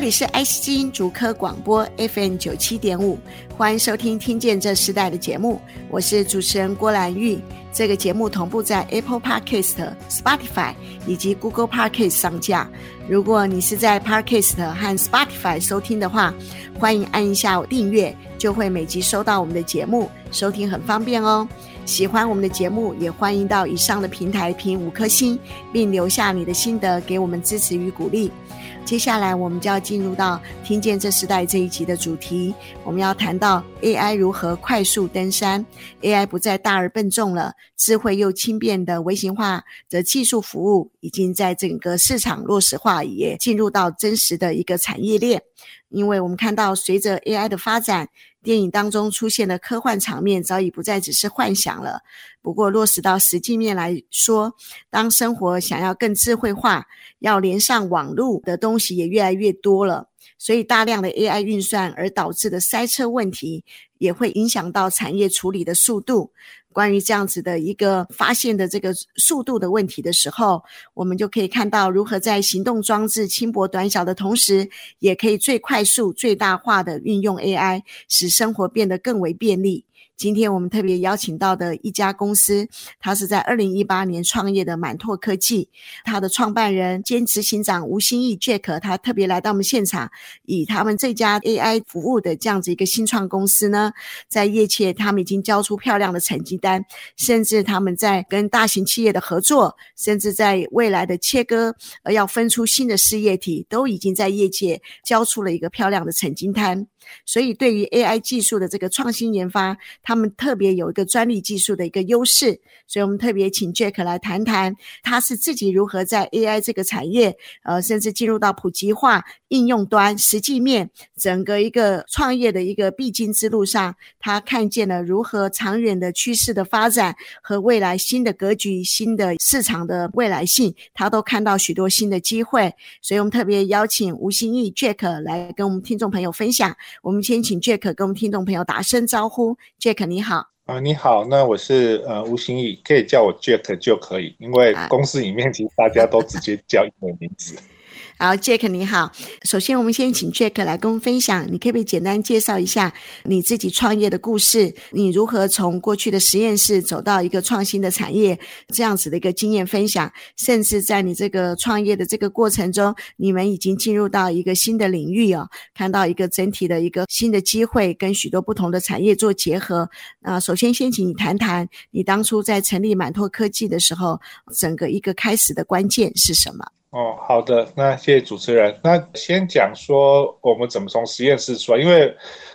这里是爱惜之音竹科广播 FM 九七点五，欢迎收听《听见这时代》的节目，我是主持人郭兰玉。这个节目同步在 Apple Podcast、Spotify 以及 Google Podcast 上架。如果你是在 Podcast 和 Spotify 收听的话，欢迎按一下订阅，就会每集收到我们的节目，收听很方便哦。喜欢我们的节目，也欢迎到以上的平台评五颗星，并留下你的心得，给我们支持与鼓励。接下来，我们就要进入到听见这时代这一集的主题。我们要谈到 AI 如何快速登山，AI 不再大而笨重了，智慧又轻便的微型化的技术服务已经在整个市场落实化，也进入到真实的一个产业链。因为我们看到，随着 AI 的发展，电影当中出现的科幻场面早已不再只是幻想了。不过，落实到实际面来说，当生活想要更智慧化，要连上网络的东西也越来越多了，所以大量的 AI 运算而导致的塞车问题，也会影响到产业处理的速度。关于这样子的一个发现的这个速度的问题的时候，我们就可以看到如何在行动装置轻薄短小的同时，也可以最快速、最大化的运用 AI，使生活变得更为便利。今天我们特别邀请到的一家公司，它是在二零一八年创业的满拓科技，它的创办人兼执行长吴欣义 Jack，他特别来到我们现场，以他们这家 AI 服务的这样子一个新创公司呢，在业界他们已经交出漂亮的成绩单，甚至他们在跟大型企业的合作，甚至在未来的切割，而要分出新的事业体，都已经在业界交出了一个漂亮的成绩单。所以，对于 AI 技术的这个创新研发，他们特别有一个专利技术的一个优势。所以我们特别请 Jack 来谈谈，他是自己如何在 AI 这个产业，呃，甚至进入到普及化应用端实际面，整个一个创业的一个必经之路上，他看见了如何长远的趋势的发展和未来新的格局、新的市场的未来性，他都看到许多新的机会。所以我们特别邀请吴欣义 Jack 来跟我们听众朋友分享。我们先请 Jack 跟我们听众朋友打声招呼，Jack 你好。啊，你好，那我是呃吴新义，可以叫我 Jack 就可以，因为公司里面其实大家都直接叫英文名字。好，Jack 你好。首先，我们先请 Jack 来跟我们分享，你可不可以简单介绍一下你自己创业的故事？你如何从过去的实验室走到一个创新的产业，这样子的一个经验分享？甚至在你这个创业的这个过程中，你们已经进入到一个新的领域哦，看到一个整体的一个新的机会，跟许多不同的产业做结合。那首先，先请你谈谈你当初在成立满拓科技的时候，整个一个开始的关键是什么？哦，好的，那谢谢主持人。那先讲说我们怎么从实验室出来，因为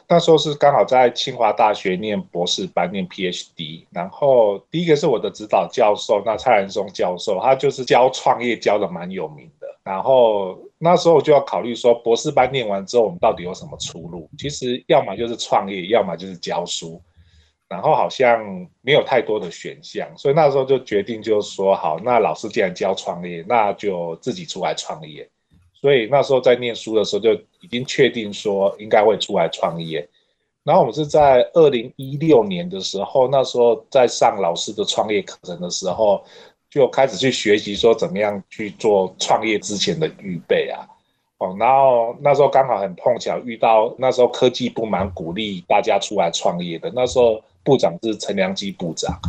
那时候是刚好在清华大学念博士班，念 PhD。然后第一个是我的指导教授，那蔡仁松教授，他就是教创业教的蛮有名的。然后那时候就要考虑说，博士班念完之后，我们到底有什么出路？其实要么就是创业，要么就是教书。然后好像没有太多的选项，所以那时候就决定，就说，好，那老师既然教创业，那就自己出来创业。所以那时候在念书的时候就已经确定说应该会出来创业。然后我们是在二零一六年的时候，那时候在上老师的创业课程的时候，就开始去学习说怎么样去做创业之前的预备啊。哦，然后那时候刚好很碰巧遇到那时候科技部蛮鼓励大家出来创业的，那时候。部长是陈良基部长，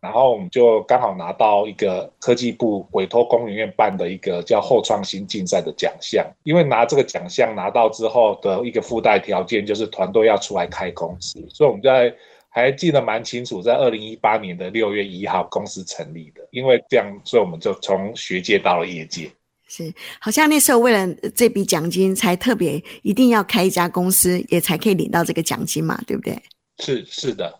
然后我们就刚好拿到一个科技部委托工研院办的一个叫后创新竞赛的奖项。因为拿这个奖项拿到之后的一个附带条件就是团队要出来开公司，所以我们在还记得蛮清楚，在二零一八年的六月一号公司成立的。因为这样，所以我们就从学界到了业界。是，好像那时候为了这笔奖金，才特别一定要开一家公司，也才可以领到这个奖金嘛，对不对？是是的。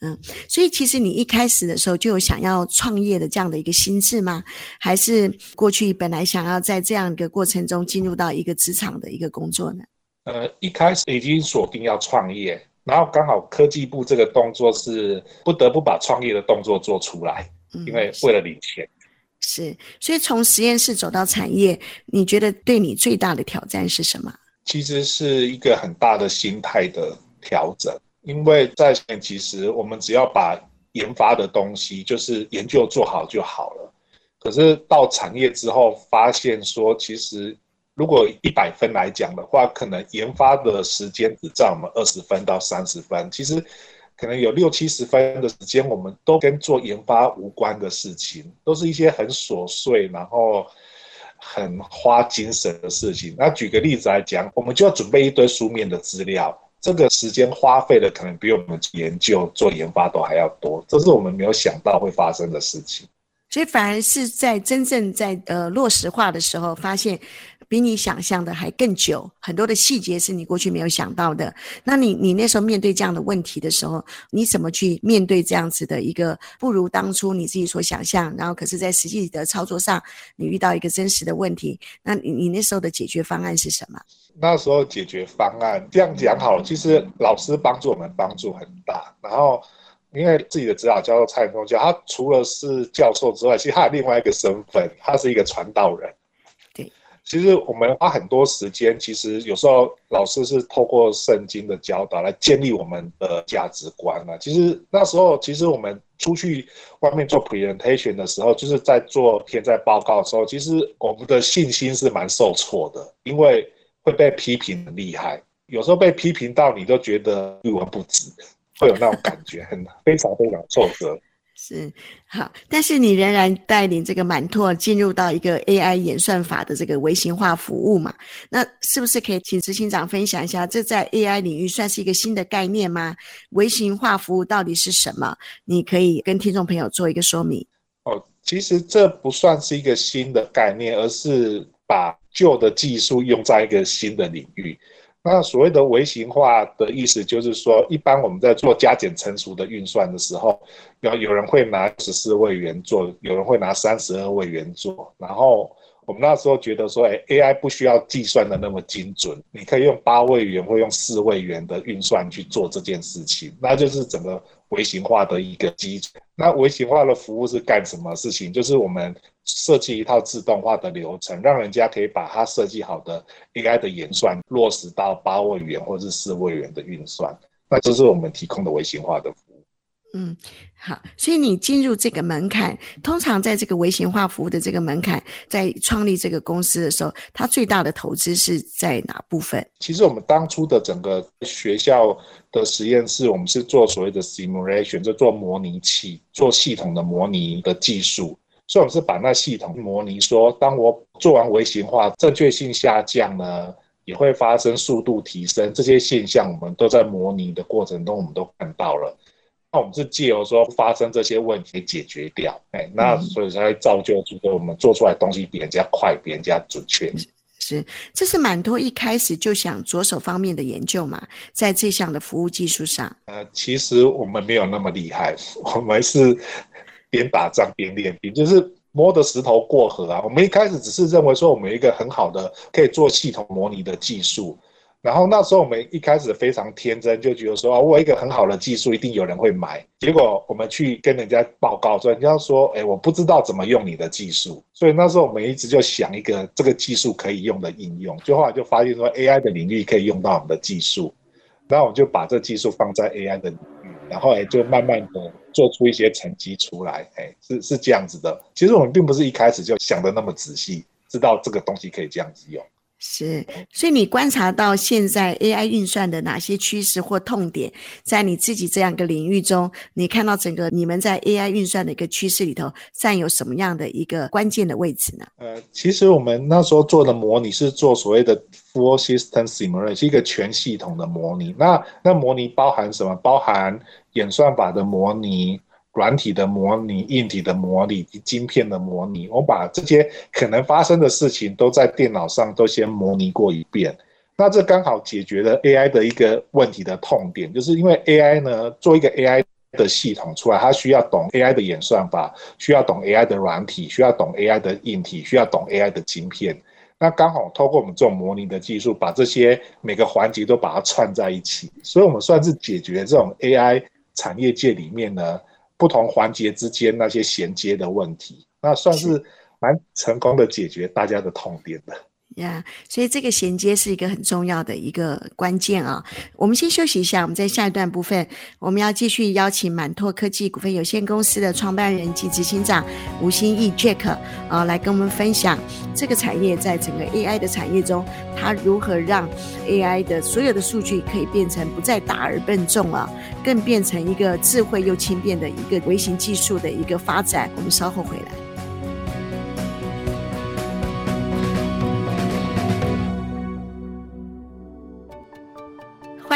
嗯，所以其实你一开始的时候就有想要创业的这样的一个心智吗？还是过去本来想要在这样一个过程中进入到一个职场的一个工作呢？呃，一开始已经锁定要创业，然后刚好科技部这个动作是不得不把创业的动作做出来，因为为了领钱。是，所以从实验室走到产业，你觉得对你最大的挑战是什么？其实是一个很大的心态的调整，因为在前其实我们只要把研发的东西，就是研究做好就好了。可是到产业之后，发现说，其实如果一百分来讲的话，可能研发的时间只占我们二十分到三十分。其实可能有六七十分的时间，我们都跟做研发无关的事情，都是一些很琐碎，然后很花精神的事情。那举个例子来讲，我们就要准备一堆书面的资料，这个时间花费的可能比我们研究做研发都还要多，这是我们没有想到会发生的事情。所以反而是在真正在呃落实化的时候，发现比你想象的还更久，很多的细节是你过去没有想到的。那你你那时候面对这样的问题的时候，你怎么去面对这样子的一个不如当初你自己所想象？然后可是在实际的操作上，你遇到一个真实的问题，那你你那时候的解决方案是什么？那时候解决方案这样讲好了，其实老师帮助我们帮助很大，然后。因为自己的指导教授蔡峰教，他除了是教授之外，其实他有另外一个身份，他是一个传道人。其实我们花很多时间，其实有时候老师是透过圣经的教导来建立我们的价值观啊。其实那时候，其实我们出去外面做 presentation 的时候，就是在做天在报告的时候，其实我们的信心是蛮受挫的，因为会被批评很厉害，有时候被批评到你都觉得一文不值。会有那种感觉，很非常非常挫折。是好，但是你仍然带领这个满拓进入到一个 AI 演算法的这个微型化服务嘛？那是不是可以请执行长分享一下，这在 AI 领域算是一个新的概念吗？微型化服务到底是什么？你可以跟听众朋友做一个说明。哦，其实这不算是一个新的概念，而是把旧的技术用在一个新的领域。那所谓的微型化的意思，就是说，一般我们在做加减乘除的运算的时候，有有人会拿十四位元做，有人会拿三十二位元做。然后我们那时候觉得说，哎，AI 不需要计算的那么精准，你可以用八位元或用四位元的运算去做这件事情，那就是整个微型化的一个基础。那微型化的服务是干什么事情？就是我们。设计一套自动化的流程，让人家可以把它设计好的 AI 的演算落实到八位元或者是四位元的运算，那这是我们提供的微型化的。嗯，好，所以你进入这个门槛，通常在这个微型化服务的这个门槛，在创立这个公司的时候，它最大的投资是在哪部分？其实我们当初的整个学校的实验室，我们是做所谓的 simulation，就做模拟器，做系统的模拟的技术。所以，我们是把那系统模拟说，当我做完微型化，正确性下降呢，也会发生速度提升，这些现象我们都在模拟的过程中，我们都看到了。那我们是借由说发生这些问题解决掉，哎，那所以才会造就出我们做出来的东西比人家快，比人家准确。是，这是满拓一开始就想着手方面的研究嘛，在这项的服务技术上。呃，其实我们没有那么厉害，我们是。边打仗边练兵，就是摸着石头过河啊！我们一开始只是认为说，我们有一个很好的可以做系统模拟的技术，然后那时候我们一开始非常天真，就觉得说啊，我一个很好的技术，一定有人会买。结果我们去跟人家报告说，人家说，哎，我不知道怎么用你的技术。所以那时候我们一直就想一个这个技术可以用的应用，就后来就发现说，AI 的领域可以用到我们的技术，然后我们就把这技术放在 AI 的领域，然后也就慢慢的。做出一些成绩出来，哎，是是这样子的。其实我们并不是一开始就想的那么仔细，知道这个东西可以这样子用。是，所以你观察到现在 AI 运算的哪些趋势或痛点，在你自己这样一个领域中，你看到整个你们在 AI 运算的一个趋势里头，占有什么样的一个关键的位置呢？呃，其实我们那时候做的模拟是做所谓的 Full System Simulation，是一个全系统的模拟。那那模拟包含什么？包含演算法的模拟、软体的模拟、硬体的模拟以及晶片的模拟。我把这些可能发生的事情都在电脑上都先模拟过一遍。那这刚好解决了 AI 的一个问题的痛点，就是因为 AI 呢，做一个 AI 的系统出来，它需要懂 AI 的演算法，需要懂 AI 的软体，需要懂 AI 的硬体，需要懂 AI 的晶片。那刚好透过我们这种模拟的技术，把这些每个环节都把它串在一起，所以我们算是解决这种 AI。产业界里面呢，不同环节之间那些衔接的问题，那算是蛮成功的解决大家的痛点的。呀所以这个衔接是一个很重要的一个关键啊。我们先休息一下，我们在下一段部分，我们要继续邀请满拓科技股份有限公司的创办人及执行长吴新义 Jack 啊，来跟我们分享这个产业在整个 AI 的产业中，它如何让 AI 的所有的数据可以变成不再大而笨重啊，更变成一个智慧又轻便的一个微型技术的一个发展。我们稍后回来。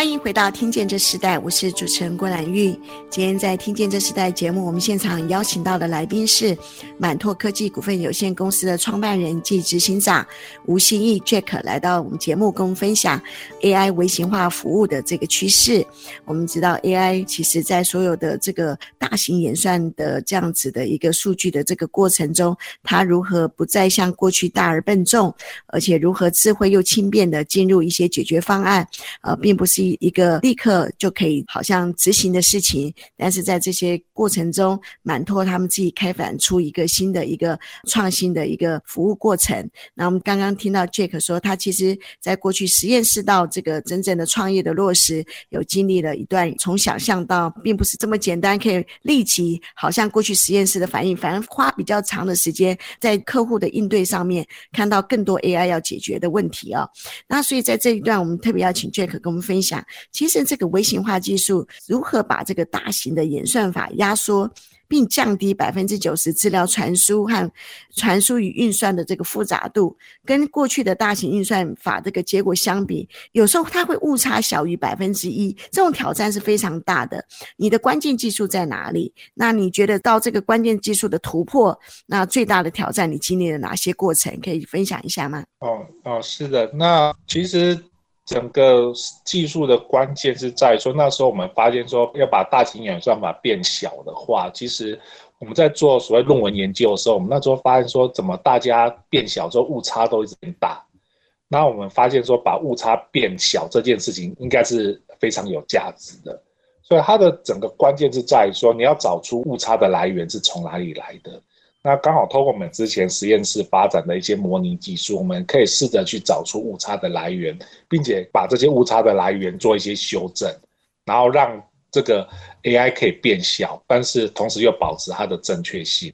欢迎回到《听见这时代》，我是主持人郭兰玉。今天在《听见这时代》节目，我们现场邀请到的来宾是满拓科技股份有限公司的创办人暨执行长吴新义 Jack，来到我们节目跟我们分享 AI 微型化服务的这个趋势。我们知道 AI 其实在所有的这个大型演算的这样子的一个数据的这个过程中，它如何不再像过去大而笨重，而且如何智慧又轻便的进入一些解决方案，呃，并不是。一个立刻就可以好像执行的事情，但是在这些过程中，满托他们自己开发出一个新的一个创新的一个服务过程。那我们刚刚听到 Jack 说，他其实在过去实验室到这个真正的创业的落实，有经历了一段从想象到并不是这么简单，可以立即好像过去实验室的反应，反而花比较长的时间在客户的应对上面，看到更多 AI 要解决的问题啊、哦。那所以在这一段，我们特别要请 Jack 跟我们分享。其实这个微型化技术如何把这个大型的演算法压缩，并降低百分之九十资料传输和传输与运算的这个复杂度，跟过去的大型运算法这个结果相比，有时候它会误差小于百分之一，这种挑战是非常大的。你的关键技术在哪里？那你觉得到这个关键技术的突破，那最大的挑战你经历了哪些过程？可以分享一下吗？哦哦，是的，那其实。整个技术的关键是在说，那时候我们发现说，要把大型演算法变小的话，其实我们在做所谓论文研究的时候，我们那时候发现说，怎么大家变小之后误差都一直变大。那我们发现说，把误差变小这件事情应该是非常有价值的。所以它的整个关键是在于说，你要找出误差的来源是从哪里来的。那刚好透过我们之前实验室发展的一些模拟技术，我们可以试着去找出误差的来源，并且把这些误差的来源做一些修正，然后让这个 AI 可以变小，但是同时又保持它的正确性。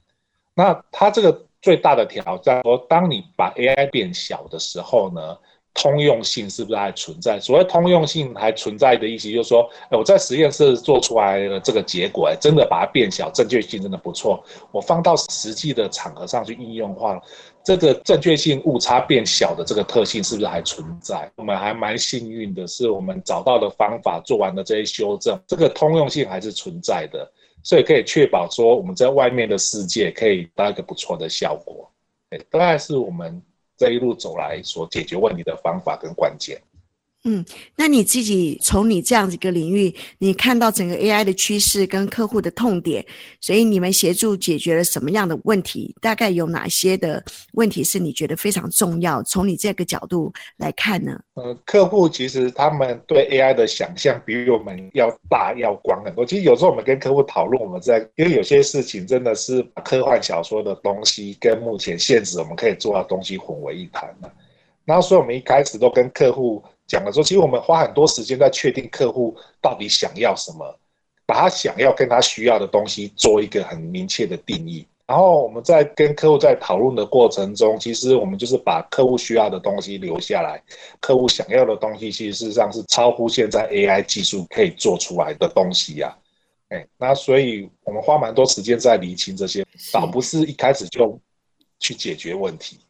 那它这个最大的挑战说，当你把 AI 变小的时候呢，通用性是不是还存在？所谓通用性还存在的意思，就是说，哎我在实验室做出来的这个结果，哎真的把它变小，正确性真的不错。我放到实际的场合上去应用的话，这个正确性误差变小的这个特性是不是还存在？我们还蛮幸运的是，我们找到的方法，做完了这些修正，这个通用性还是存在的，所以可以确保说我们在外面的世界可以达到一个不错的效果。哎，大概是我们。这一路走来所解决问题的方法跟关键。嗯，那你自己从你这样子一个领域，你看到整个 AI 的趋势跟客户的痛点，所以你们协助解决了什么样的问题？大概有哪些的问题是你觉得非常重要？从你这个角度来看呢？呃，客户其实他们对 AI 的想象比我们要大要广很多。其实有时候我们跟客户讨论，我们在因为有些事情真的是科幻小说的东西跟目前现实我们可以做到的东西混为一谈了。然后所以我们一开始都跟客户。讲了说，其实我们花很多时间在确定客户到底想要什么，把他想要跟他需要的东西做一个很明确的定义。然后我们在跟客户在讨论的过程中，其实我们就是把客户需要的东西留下来，客户想要的东西，其实事实上是超乎现在 AI 技术可以做出来的东西呀。哎，那所以我们花蛮多时间在厘清这些，倒不是一开始就去解决问题。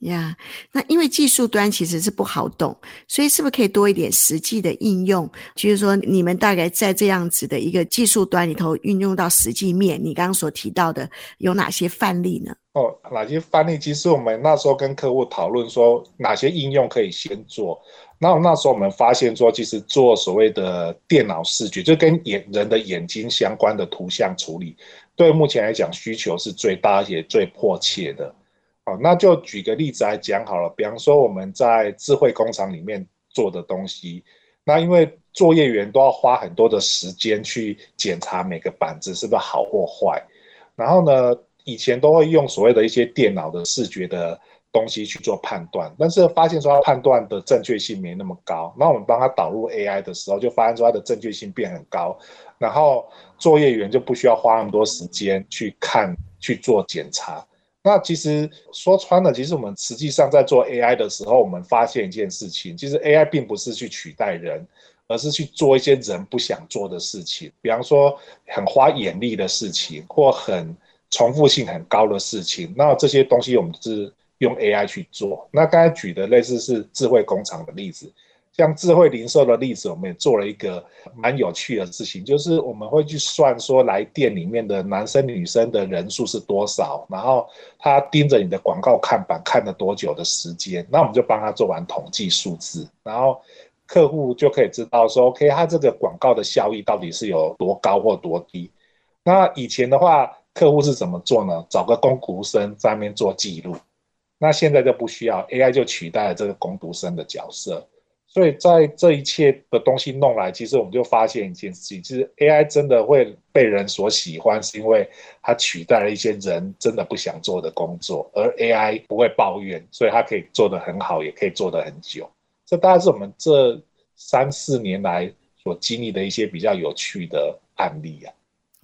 呀那因为技术端其实是不好懂，所以是不是可以多一点实际的应用？就是说，你们大概在这样子的一个技术端里头运用到实际面，你刚刚所提到的有哪些范例呢？哦，哪些范例？其实我们那时候跟客户讨论说，哪些应用可以先做。那那时候我们发现说，其实做所谓的电脑视觉，就跟眼人的眼睛相关的图像处理，对目前来讲需求是最大也最迫切的。那就举个例子来讲好了，比方说我们在智慧工厂里面做的东西，那因为作业员都要花很多的时间去检查每个板子是不是好或坏，然后呢，以前都会用所谓的一些电脑的视觉的东西去做判断，但是发现说它判断的正确性没那么高。那我们帮他导入 AI 的时候，就发现说它的正确性变很高，然后作业员就不需要花那么多时间去看去做检查。那其实说穿了，其实我们实际上在做 AI 的时候，我们发现一件事情，其实 AI 并不是去取代人，而是去做一些人不想做的事情，比方说很花眼力的事情，或很重复性很高的事情。那这些东西我们是用 AI 去做。那刚才举的类似是智慧工厂的例子。像智慧零售的例子，我们也做了一个蛮有趣的事情，就是我们会去算说来店里面的男生女生的人数是多少，然后他盯着你的广告看板看了多久的时间，那我们就帮他做完统计数字，然后客户就可以知道说，OK，他这个广告的效益到底是有多高或多低。那以前的话，客户是怎么做呢？找个工读生在那边做记录，那现在就不需要，AI 就取代了这个工读生的角色。所以在这一切的东西弄来，其实我们就发现一件事情，其实 AI 真的会被人所喜欢，是因为它取代了一些人真的不想做的工作，而 AI 不会抱怨，所以它可以做得很好，也可以做得很久。这大概是我们这三四年来所经历的一些比较有趣的案例啊。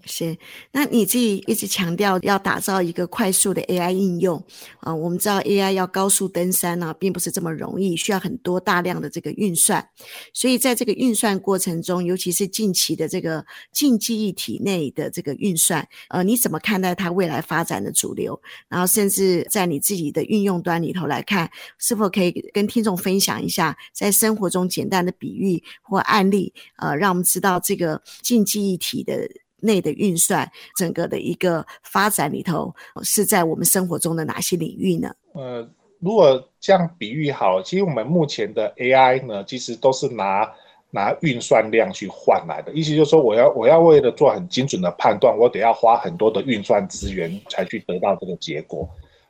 是，那你自己一直强调要打造一个快速的 AI 应用啊，我们知道 AI 要高速登山呢，并不是这么容易，需要很多大量的这个运算，所以在这个运算过程中，尤其是近期的这个近记忆体内的这个运算，呃，你怎么看待它未来发展的主流？然后甚至在你自己的运用端里头来看，是否可以跟听众分享一下，在生活中简单的比喻或案例，呃，让我们知道这个近记忆体的。内的运算，整个的一个发展里头，是在我们生活中的哪些领域呢？呃，如果这样比喻好，其实我们目前的 AI 呢，其实都是拿拿运算量去换来的。意思就是说，我要我要为了做很精准的判断，我得要花很多的运算资源才去得到这个结果。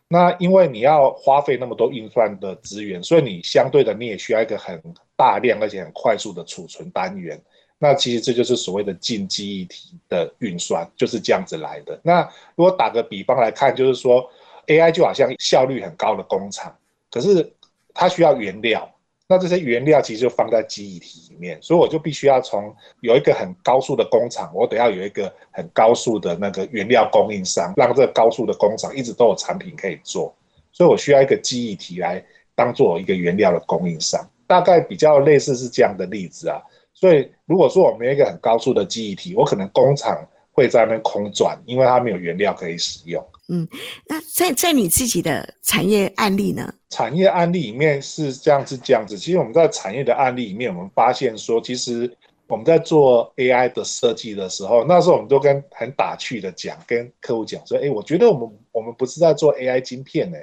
那因为你要花费那么多运算的资源，所以你相对的你也需要一个很大量而且很快速的储存单元。那其实这就是所谓的近记忆体的运算，就是这样子来的。那如果打个比方来看，就是说 AI 就好像效率很高的工厂，可是它需要原料，那这些原料其实就放在记忆体里面，所以我就必须要从有一个很高速的工厂，我得要有一个很高速的那个原料供应商，让这个高速的工厂一直都有产品可以做，所以我需要一个记忆体来当做一个原料的供应商，大概比较类似是这样的例子啊。所以，如果说我没有一个很高速的记忆体，我可能工厂会在那边空转，因为它没有原料可以使用。嗯，那在在你自己的产业案例呢？产业案例里面是这样子，这样子。其实我们在产业的案例里面，我们发现说，其实我们在做 AI 的设计的时候，那时候我们都跟很打趣的讲，跟客户讲说，哎，我觉得我们我们不是在做 AI 晶片呢，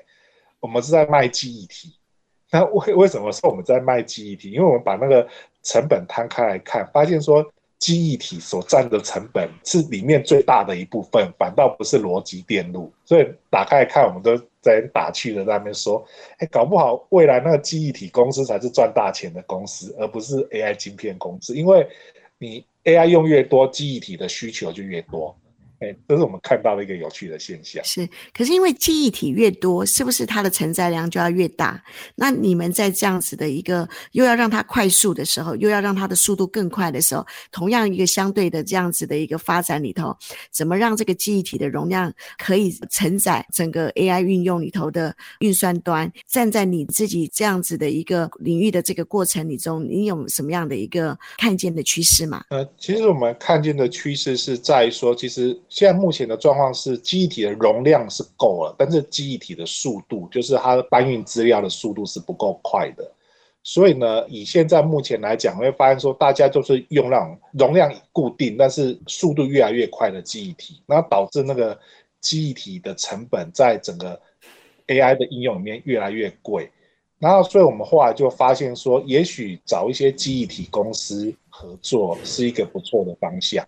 我们是在卖记忆体。那为为什么说我们在卖记忆体？因为我们把那个成本摊开来看，发现说记忆体所占的成本是里面最大的一部分，反倒不是逻辑电路。所以打开来看，我们都在打趣的在那边说，哎，搞不好未来那个记忆体公司才是赚大钱的公司，而不是 AI 晶片公司。因为你 AI 用越多，记忆体的需求就越多。这是我们看到的一个有趣的现象。是，可是因为记忆体越多，是不是它的承载量就要越大？那你们在这样子的一个又要让它快速的时候，又要让它的速度更快的时候，同样一个相对的这样子的一个发展里头，怎么让这个记忆体的容量可以承载整个 AI 运用里头的运算端？站在你自己这样子的一个领域的这个过程里中，你有什么样的一个看见的趋势吗？呃，其实我们看见的趋势是在于说，其实。现在目前的状况是，记忆体的容量是够了，但是记忆体的速度，就是它搬运资料的速度是不够快的。所以呢，以现在目前来讲，会发现说，大家都是用那种容量固定，但是速度越来越快的记忆体，然后导致那个记忆体的成本在整个 AI 的应用里面越来越贵。然后，所以我们后来就发现说，也许找一些记忆体公司合作是一个不错的方向。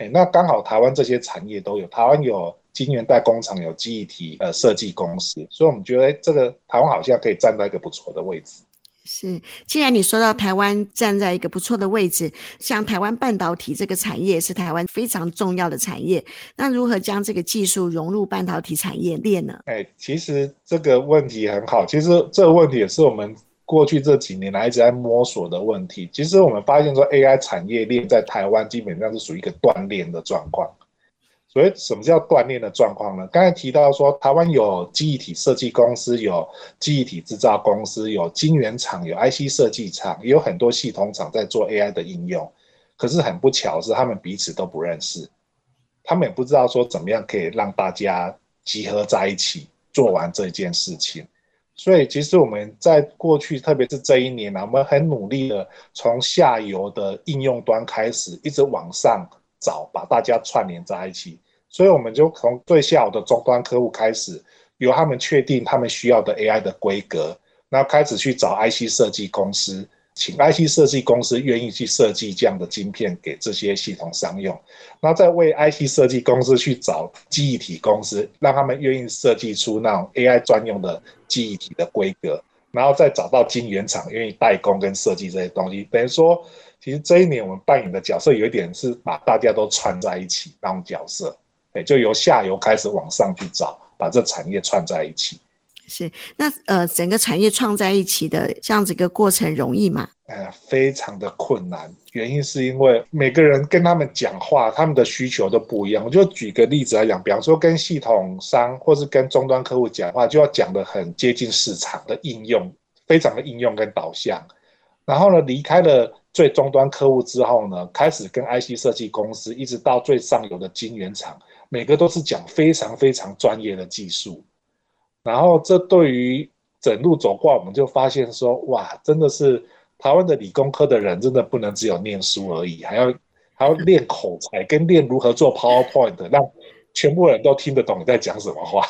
哎，那刚好台湾这些产业都有，台湾有晶圆代工厂，有记忆体呃设计公司，所以我们觉得这个台湾好像可以站在一个不错的位置。是，既然你说到台湾站在一个不错的位置，像台湾半导体这个产业是台湾非常重要的产业，那如何将这个技术融入半导体产业链呢？哎，其实这个问题很好，其实这个问题也是我们过去这几年来一直在摸索的问题。其实我们发现说，AI 产业链在台湾基本上是属于一个断链的状况。所以，什么叫断链的状况呢？刚才提到说，台湾有记忆体设计公司，有记忆体制造公司，有晶圆厂，有 IC 设计厂，也有很多系统厂在做 AI 的应用。可是很不巧是，他们彼此都不认识，他们也不知道说怎么样可以让大家集合在一起做完这件事情。所以，其实我们在过去，特别是这一年呢，我们很努力的从下游的应用端开始，一直往上。找把大家串联在一起，所以我们就从最下游的终端客户开始，由他们确定他们需要的 AI 的规格，然后开始去找 IC 设计公司，请 IC 设计公司愿意去设计这样的晶片给这些系统商用，那再为 IC 设计公司去找记忆体公司，让他们愿意设计出那种 AI 专用的记忆体的规格，然后再找到晶圆厂愿意代工跟设计这些东西，等于说。其实这一年我们扮演的角色有一点是把大家都串在一起那种角色，哎，就由下游开始往上去找，把这产业串在一起。是，那呃，整个产业串在一起的这样子一个过程容易吗？呃，非常的困难。原因是因为每个人跟他们讲话，他们的需求都不一样。我就举个例子来讲，比方说跟系统商或是跟终端客户讲话，就要讲得很接近市场的应用，非常的应用跟导向。然后呢，离开了。最终端客户之后呢，开始跟 IC 设计公司，一直到最上游的晶圆厂，每个都是讲非常非常专业的技术。然后这对于整路走过来，我们就发现说，哇，真的是台湾的理工科的人，真的不能只有念书而已，还要还要练口才，跟练如何做 PowerPoint，让全部人都听得懂你在讲什么话。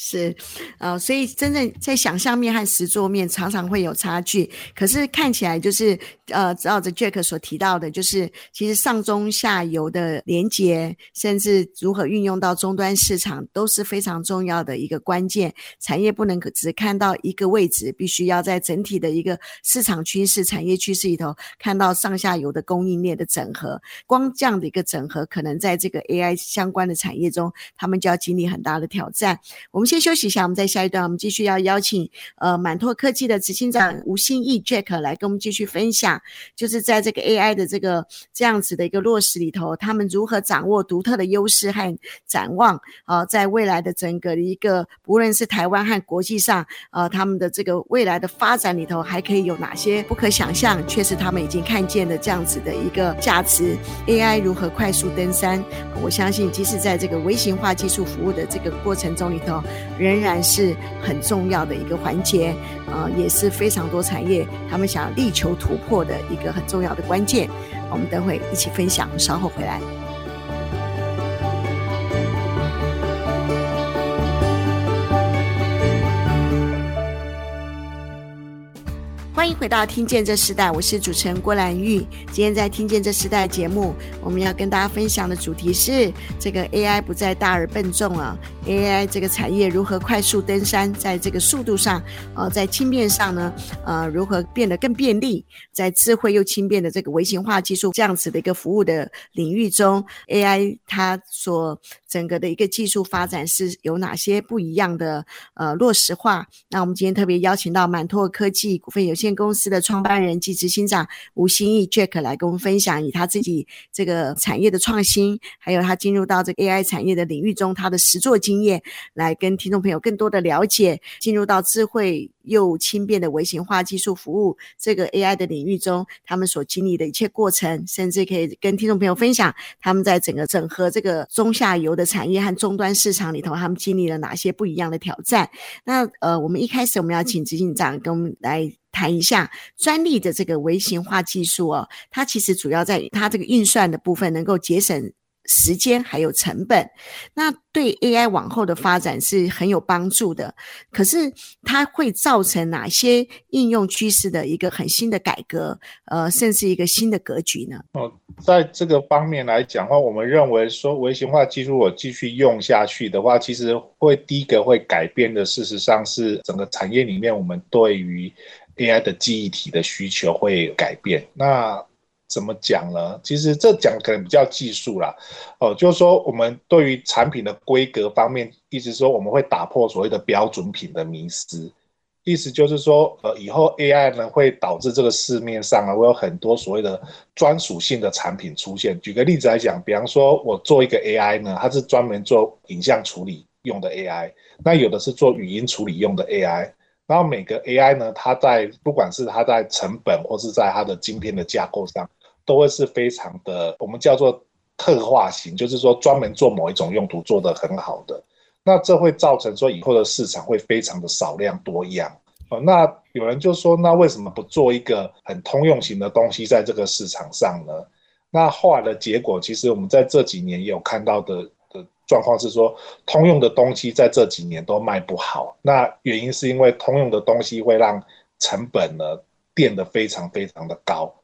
是，呃，所以真正在想象面和实作面常常会有差距。可是看起来就是，呃，照着 Jack 所提到的，就是其实上中下游的连接，甚至如何运用到终端市场，都是非常重要的一个关键。产业不能只看到一个位置，必须要在整体的一个市场趋势、产业趋势里头，看到上下游的供应链的整合。光这样的一个整合，可能在这个 AI 相关的产业中，他们就要经历很大的挑战。我们。先休息一下，我们在下一段，我们继续要邀请呃满拓科技的执行长吴新义 Jack 来跟我们继续分享，就是在这个 AI 的这个这样子的一个落实里头，他们如何掌握独特的优势和展望啊、呃，在未来的整个的一个，无论是台湾和国际上，呃，他们的这个未来的发展里头，还可以有哪些不可想象，却是他们已经看见的这样子的一个价值？AI 如何快速登山？我相信，即使在这个微型化技术服务的这个过程中里头。仍然是很重要的一个环节，呃，也是非常多产业他们想要力求突破的一个很重要的关键。我们等会一起分享，稍后回来。欢迎回到《听见这时代》，我是主持人郭兰玉。今天在《听见这时代》节目，我们要跟大家分享的主题是：这个 AI 不再大而笨重了，AI 这个产业如何快速登山？在这个速度上，呃，在轻便上呢，呃，如何变得更便利？在智慧又轻便的这个微型化技术这样子的一个服务的领域中，AI 它所整个的一个技术发展是有哪些不一样的呃落实化？那我们今天特别邀请到满拓科技股份有限公司的创办人及执行长吴新义 Jack 来跟我们分享，以他自己这个产业的创新，还有他进入到这个 AI 产业的领域中他的实作经验，来跟听众朋友更多的了解，进入到智慧又轻便的微型化技术服务这个 AI 的领域中，他们所经历的一切过程，甚至可以跟听众朋友分享他们在整个整合这个中下游的产业和终端市场里头，他们经历了哪些不一样的挑战。那呃，我们一开始我们要请执行长跟我们来。谈一下专利的这个微型化技术哦，它其实主要在于它这个运算的部分能够节省时间还有成本，那对 AI 往后的发展是很有帮助的。可是它会造成哪些应用趋势的一个很新的改革，呃，甚至一个新的格局呢？哦，在这个方面来讲的话，我们认为说微型化技术我继续用下去的话，其实会第一个会改变的，事实上是整个产业里面我们对于 AI 的记忆体的需求会改变。那怎么讲呢？其实这讲可能比较技术啦，哦，就是说我们对于产品的规格方面，意思说我们会打破所谓的标准品的迷思。意思就是说，呃，以后 AI 呢会导致这个市面上啊会有很多所谓的专属性的产品出现。举个例子来讲，比方说我做一个 AI 呢，它是专门做影像处理用的 AI，那有的是做语音处理用的 AI。然后每个 AI 呢，它在不管是它在成本或是在它的晶片的架构上，都会是非常的，我们叫做特化型，就是说专门做某一种用途做得很好的。那这会造成说以后的市场会非常的少量多样。哦，那有人就说，那为什么不做一个很通用型的东西在这个市场上呢？那后来的结果，其实我们在这几年也有看到的。状况是说，通用的东西在这几年都卖不好。那原因是因为通用的东西会让成本呢变得非常非常的高。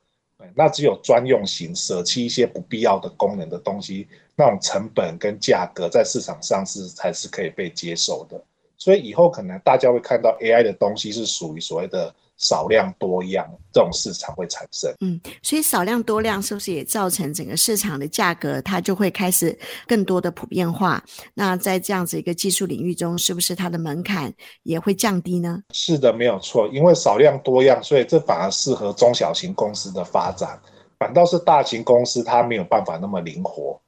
那只有专用型，舍弃一些不必要的功能的东西，那种成本跟价格在市场上是才是可以被接受的。所以以后可能大家会看到 AI 的东西是属于所谓的。少量多样这种市场会产生，嗯，所以少量多量是不是也造成整个市场的价格它就会开始更多的普遍化？那在这样子一个技术领域中，是不是它的门槛也会降低呢？是的，没有错，因为少量多样，所以这反而适合中小型公司的发展，反倒是大型公司它没有办法那么灵活。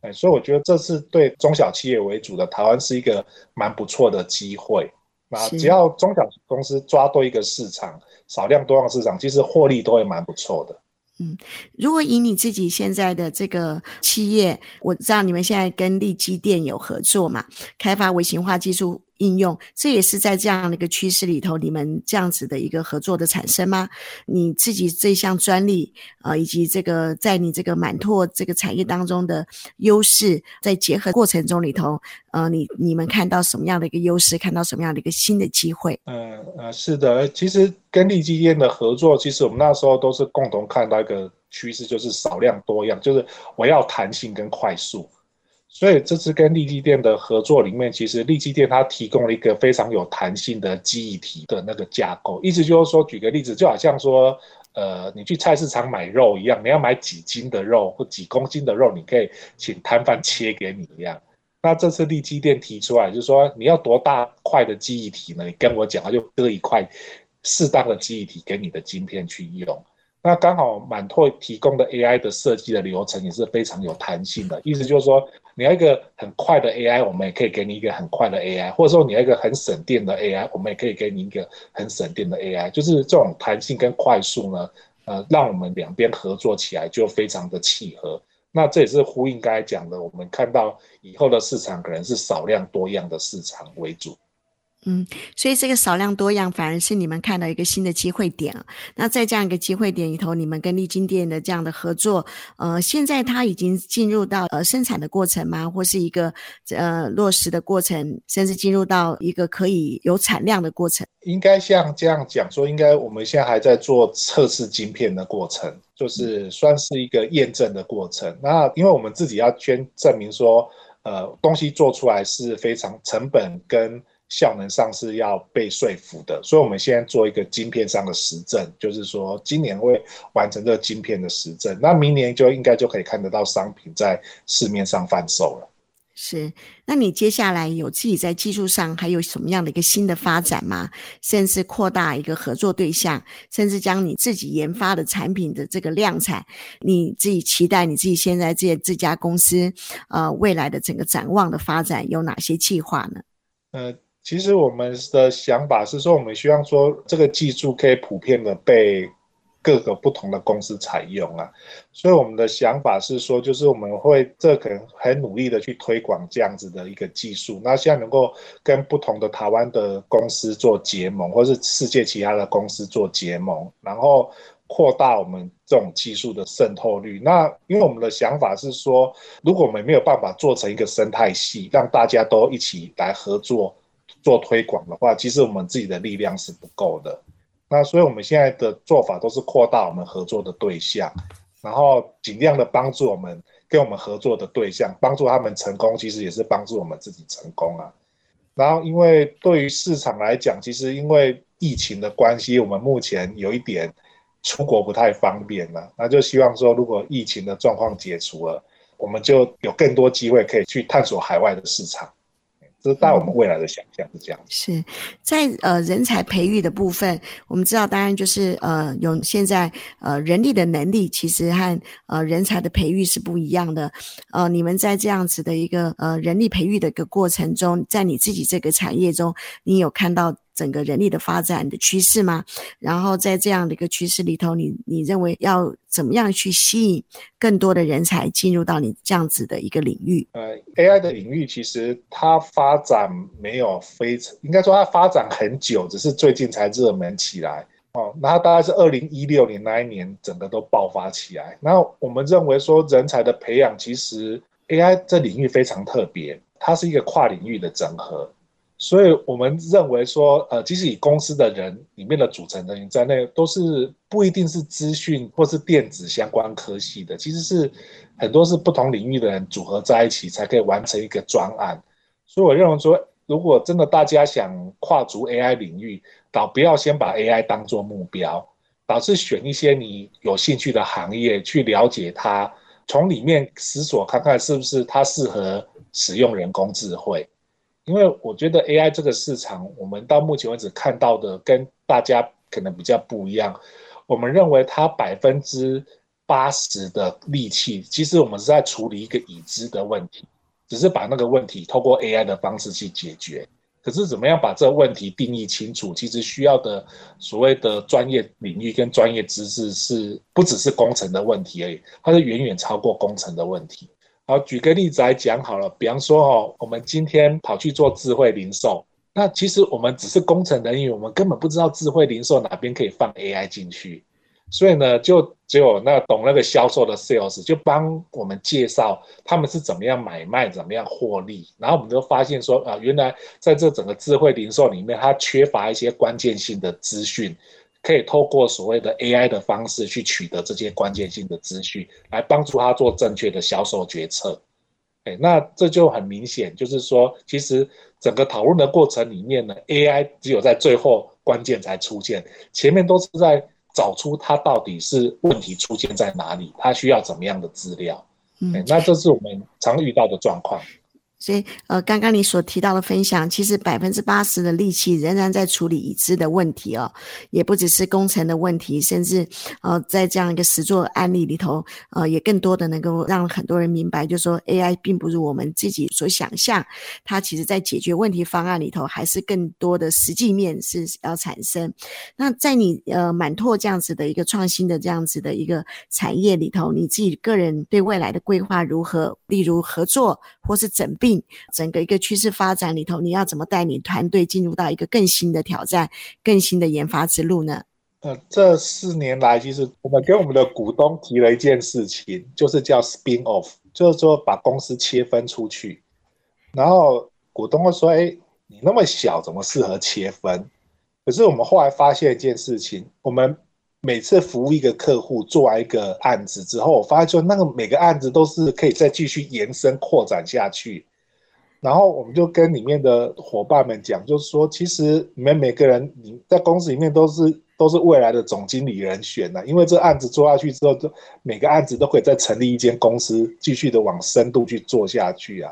哎，所以我觉得这是对中小企业为主的台湾是一个蛮不错的机会。那只要中小公司抓多一个市场，少量多样市场，其实获利都会蛮不错的。嗯，如果以你自己现在的这个企业，我知道你们现在跟利基电有合作嘛，开发微型化技术。应用，这也是在这样的一个趋势里头，你们这样子的一个合作的产生吗？你自己这项专利，呃，以及这个在你这个满拓这个产业当中的优势，在结合过程中里头，呃，你你们看到什么样的一个优势？看到什么样的一个新的机会？嗯呃，是的，其实跟力积电的合作，其实我们那时候都是共同看到一个趋势，就是少量多样，就是我要弹性跟快速。所以这次跟力积电的合作里面，其实力积电它提供了一个非常有弹性的记忆体的那个架构，意思就是说，举个例子，就好像说，呃，你去菜市场买肉一样，你要买几斤的肉或几公斤的肉，你可以请摊贩切给你一样。那这次力积电提出来，就是说你要多大块的记忆体呢？你跟我讲，它就割一块适当的记忆体给你的晶片去用。那刚好满拓提供的 AI 的设计的流程也是非常有弹性的，意思就是说，你要一个很快的 AI，我们也可以给你一个很快的 AI，或者说你要一个很省电的 AI，我们也可以给你一个很省电的 AI，就是这种弹性跟快速呢，呃，让我们两边合作起来就非常的契合。那这也是呼应刚才讲的，我们看到以后的市场可能是少量多样的市场为主。嗯，所以这个少量多样反而是你们看到一个新的机会点。那在这样一个机会点里头，你们跟力积电的这样的合作，呃，现在它已经进入到呃生产的过程吗？或是一个呃落实的过程，甚至进入到一个可以有产量的过程？应该像这样讲说，应该我们现在还在做测试晶片的过程，就是算是一个验证的过程。那因为我们自己要先证明说，呃，东西做出来是非常成本跟效能上是要被说服的，所以我们现在做一个晶片上的实证，就是说今年会完成这个晶片的实证，那明年就应该就可以看得到商品在市面上贩售了。是，那你接下来有自己在技术上还有什么样的一个新的发展吗？甚至扩大一个合作对象，甚至将你自己研发的产品的这个量产，你自己期待你自己现在这这家公司呃未来的整个展望的发展有哪些计划呢？呃。其实我们的想法是说，我们希望说这个技术可以普遍的被各个不同的公司采用啊。所以我们的想法是说，就是我们会这可能很努力的去推广这样子的一个技术。那现在能够跟不同的台湾的公司做结盟，或是世界其他的公司做结盟，然后扩大我们这种技术的渗透率。那因为我们的想法是说，如果我们没有办法做成一个生态系，让大家都一起来合作。做推广的话，其实我们自己的力量是不够的。那所以我们现在的做法都是扩大我们合作的对象，然后尽量的帮助我们跟我们合作的对象，帮助他们成功，其实也是帮助我们自己成功啊。然后因为对于市场来讲，其实因为疫情的关系，我们目前有一点出国不太方便了。那就希望说，如果疫情的状况解除了，我们就有更多机会可以去探索海外的市场。这是在我们未来的想象是这样。是在呃人才培育的部分，我们知道，当然就是呃有现在呃人力的能力，其实和呃人才的培育是不一样的。呃，你们在这样子的一个呃人力培育的一个过程中，在你自己这个产业中，你有看到整个人力的发展的趋势吗？然后在这样的一个趋势里头，你你认为要怎么样去吸引更多的人才进入到你这样子的一个领域？呃，AI 的领域其实它发展没有非常，应该说它发展很久，只是最近才热门起来哦。那它大概是二零一六年那一年整个都爆发起来。那我们认为说人才的培养，其实 AI 这领域非常特别，它是一个跨领域的整合。所以我们认为说，呃，即使以公司的人里面的组成人员在内，都是不一定是资讯或是电子相关科系的，其实是很多是不同领域的人组合在一起才可以完成一个专案。所以我认为说，如果真的大家想跨足 AI 领域，倒不要先把 AI 当做目标，倒是选一些你有兴趣的行业去了解它，从里面思索看看是不是它适合使用人工智慧。因为我觉得 AI 这个市场，我们到目前为止看到的跟大家可能比较不一样。我们认为它百分之八十的力气，其实我们是在处理一个已知的问题，只是把那个问题透过 AI 的方式去解决。可是怎么样把这个问题定义清楚，其实需要的所谓的专业领域跟专业知识，是不只是工程的问题而已，它是远远超过工程的问题。好，举个例子来讲好了，比方说哦，我们今天跑去做智慧零售，那其实我们只是工程人员，我们根本不知道智慧零售哪边可以放 AI 进去，所以呢，就只有那懂那个销售的 sales 就帮我们介绍他们是怎么样买卖、怎么样获利，然后我们就发现说啊，原来在这整个智慧零售里面，它缺乏一些关键性的资讯。可以透过所谓的 AI 的方式去取得这些关键性的资讯，来帮助他做正确的销售决策。哎，那这就很明显，就是说，其实整个讨论的过程里面呢，AI 只有在最后关键才出现，前面都是在找出它到底是问题出现在哪里，它需要怎么样的资料。哎，那这是我们常遇到的状况。所以，呃，刚刚你所提到的分享，其实百分之八十的力气仍然在处理已知的问题哦，也不只是工程的问题，甚至，呃，在这样一个实作案例里头，呃，也更多的能够让很多人明白，就是说 AI 并不如我们自己所想象，它其实在解决问题方案里头，还是更多的实际面是要产生。那在你呃满拓这样子的一个创新的这样子的一个产业里头，你自己个人对未来的规划如何？例如合作或是整并？整个一个趋势发展里头，你要怎么带领团队进入到一个更新的挑战、更新的研发之路呢？呃，这四年来，其实我们跟我们的股东提了一件事情，就是叫 spin off，就是说把公司切分出去。然后股东会说：“哎，你那么小，怎么适合切分？”可是我们后来发现一件事情，我们。每次服务一个客户做完一个案子之后，我发现说那个每个案子都是可以再继续延伸扩展下去。然后我们就跟里面的伙伴们讲，就是说其实你们每个人你在公司里面都是都是未来的总经理人选的，因为这案子做下去之后，就每个案子都可以再成立一间公司，继续的往深度去做下去啊。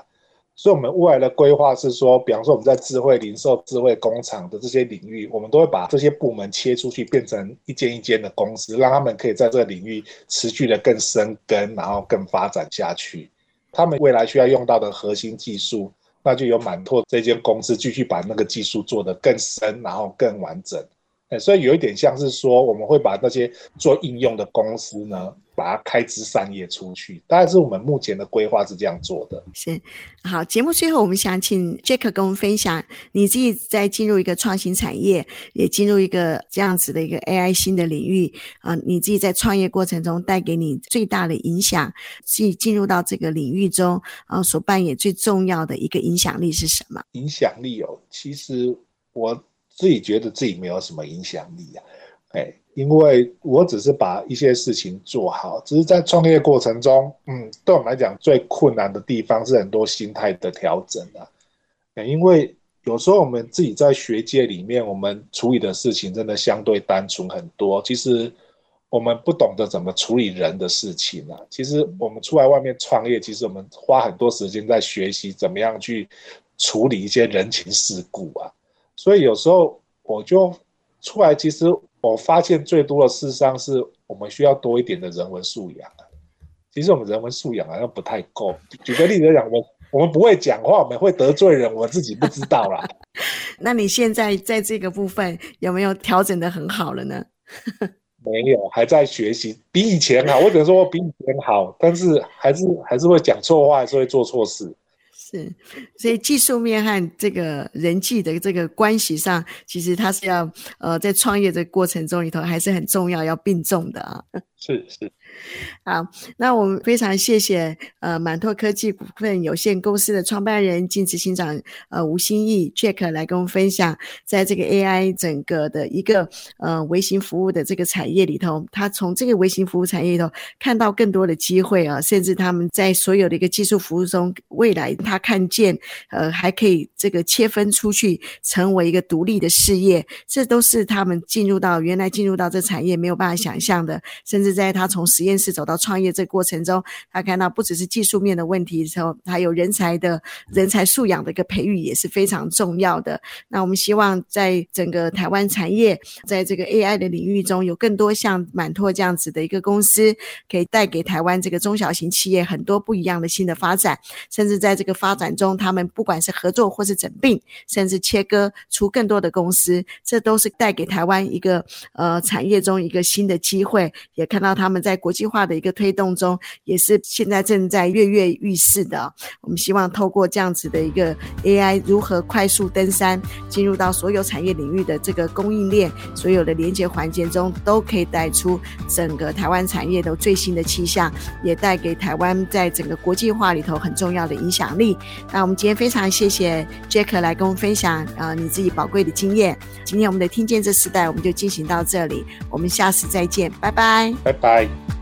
所以，我们未来的规划是说，比方说我们在智慧零售、智慧工厂的这些领域，我们都会把这些部门切出去，变成一间一间的公司，让他们可以在这个领域持续的更深耕，然后更发展下去。他们未来需要用到的核心技术，那就有满拓这间公司继续把那个技术做得更深，然后更完整。所以有一点像是说，我们会把那些做应用的公司呢，把它开枝散叶出去。当然是我们目前的规划是这样做的。是，好，节目最后我们想请 Jack 跟我们分享，你自己在进入一个创新产业，也进入一个这样子的一个 AI 新的领域啊，你自己在创业过程中带给你最大的影响，自己进入到这个领域中啊，所扮演最重要的一个影响力是什么？影响力哦，其实我。自己觉得自己没有什么影响力啊，哎，因为我只是把一些事情做好，只是在创业过程中，嗯，对我们来讲最困难的地方是很多心态的调整啊，因为有时候我们自己在学界里面，我们处理的事情真的相对单纯很多。其实我们不懂得怎么处理人的事情啊。其实我们出来外面创业，其实我们花很多时间在学习怎么样去处理一些人情世故啊。所以有时候我就出来，其实我发现最多的事实上是我们需要多一点的人文素养啊。其实我们人文素养好像不太够。举个例子来讲，我我们不会讲话，我们会得罪人，我自己不知道啦。那你现在在这个部分有没有调整的很好了呢？没有，还在学习，比以前好。我只能说我比以前好，但是还是还是会讲错话，还是会做错事。是，所以技术面和这个人际的这个关系上，其实它是要呃，在创业的过程中里头还是很重要，要并重的啊。是是。好，那我们非常谢谢呃满拓科技股份有限公司的创办人兼执行长呃吴新义 Jack 来跟我们分享，在这个 AI 整个的一个呃微型服务的这个产业里头，他从这个微型服务产业里头看到更多的机会啊，甚至他们在所有的一个技术服务中，未来他看见呃还可以这个切分出去成为一个独立的事业，这都是他们进入到原来进入到这产业没有办法想象的，甚至在他从实实验。室走到创业这过程中，他看到不只是技术面的问题的时候，还有人才的人才素养的一个培育也是非常重要的。那我们希望在整个台湾产业，在这个 AI 的领域中，有更多像满拓这样子的一个公司，可以带给台湾这个中小型企业很多不一样的新的发展。甚至在这个发展中，他们不管是合作或是整并，甚至切割出更多的公司，这都是带给台湾一个呃产业中一个新的机会。也看到他们在国国际化的一个推动中，也是现在正在跃跃欲试的。我们希望透过这样子的一个 AI 如何快速登山，进入到所有产业领域的这个供应链，所有的连接环节中，都可以带出整个台湾产业的最新的气象，也带给台湾在整个国际化里头很重要的影响力。那我们今天非常谢谢 Jack 来跟我们分享呃你自己宝贵的经验。今天我们的听见这时代我们就进行到这里，我们下次再见，拜拜，拜拜。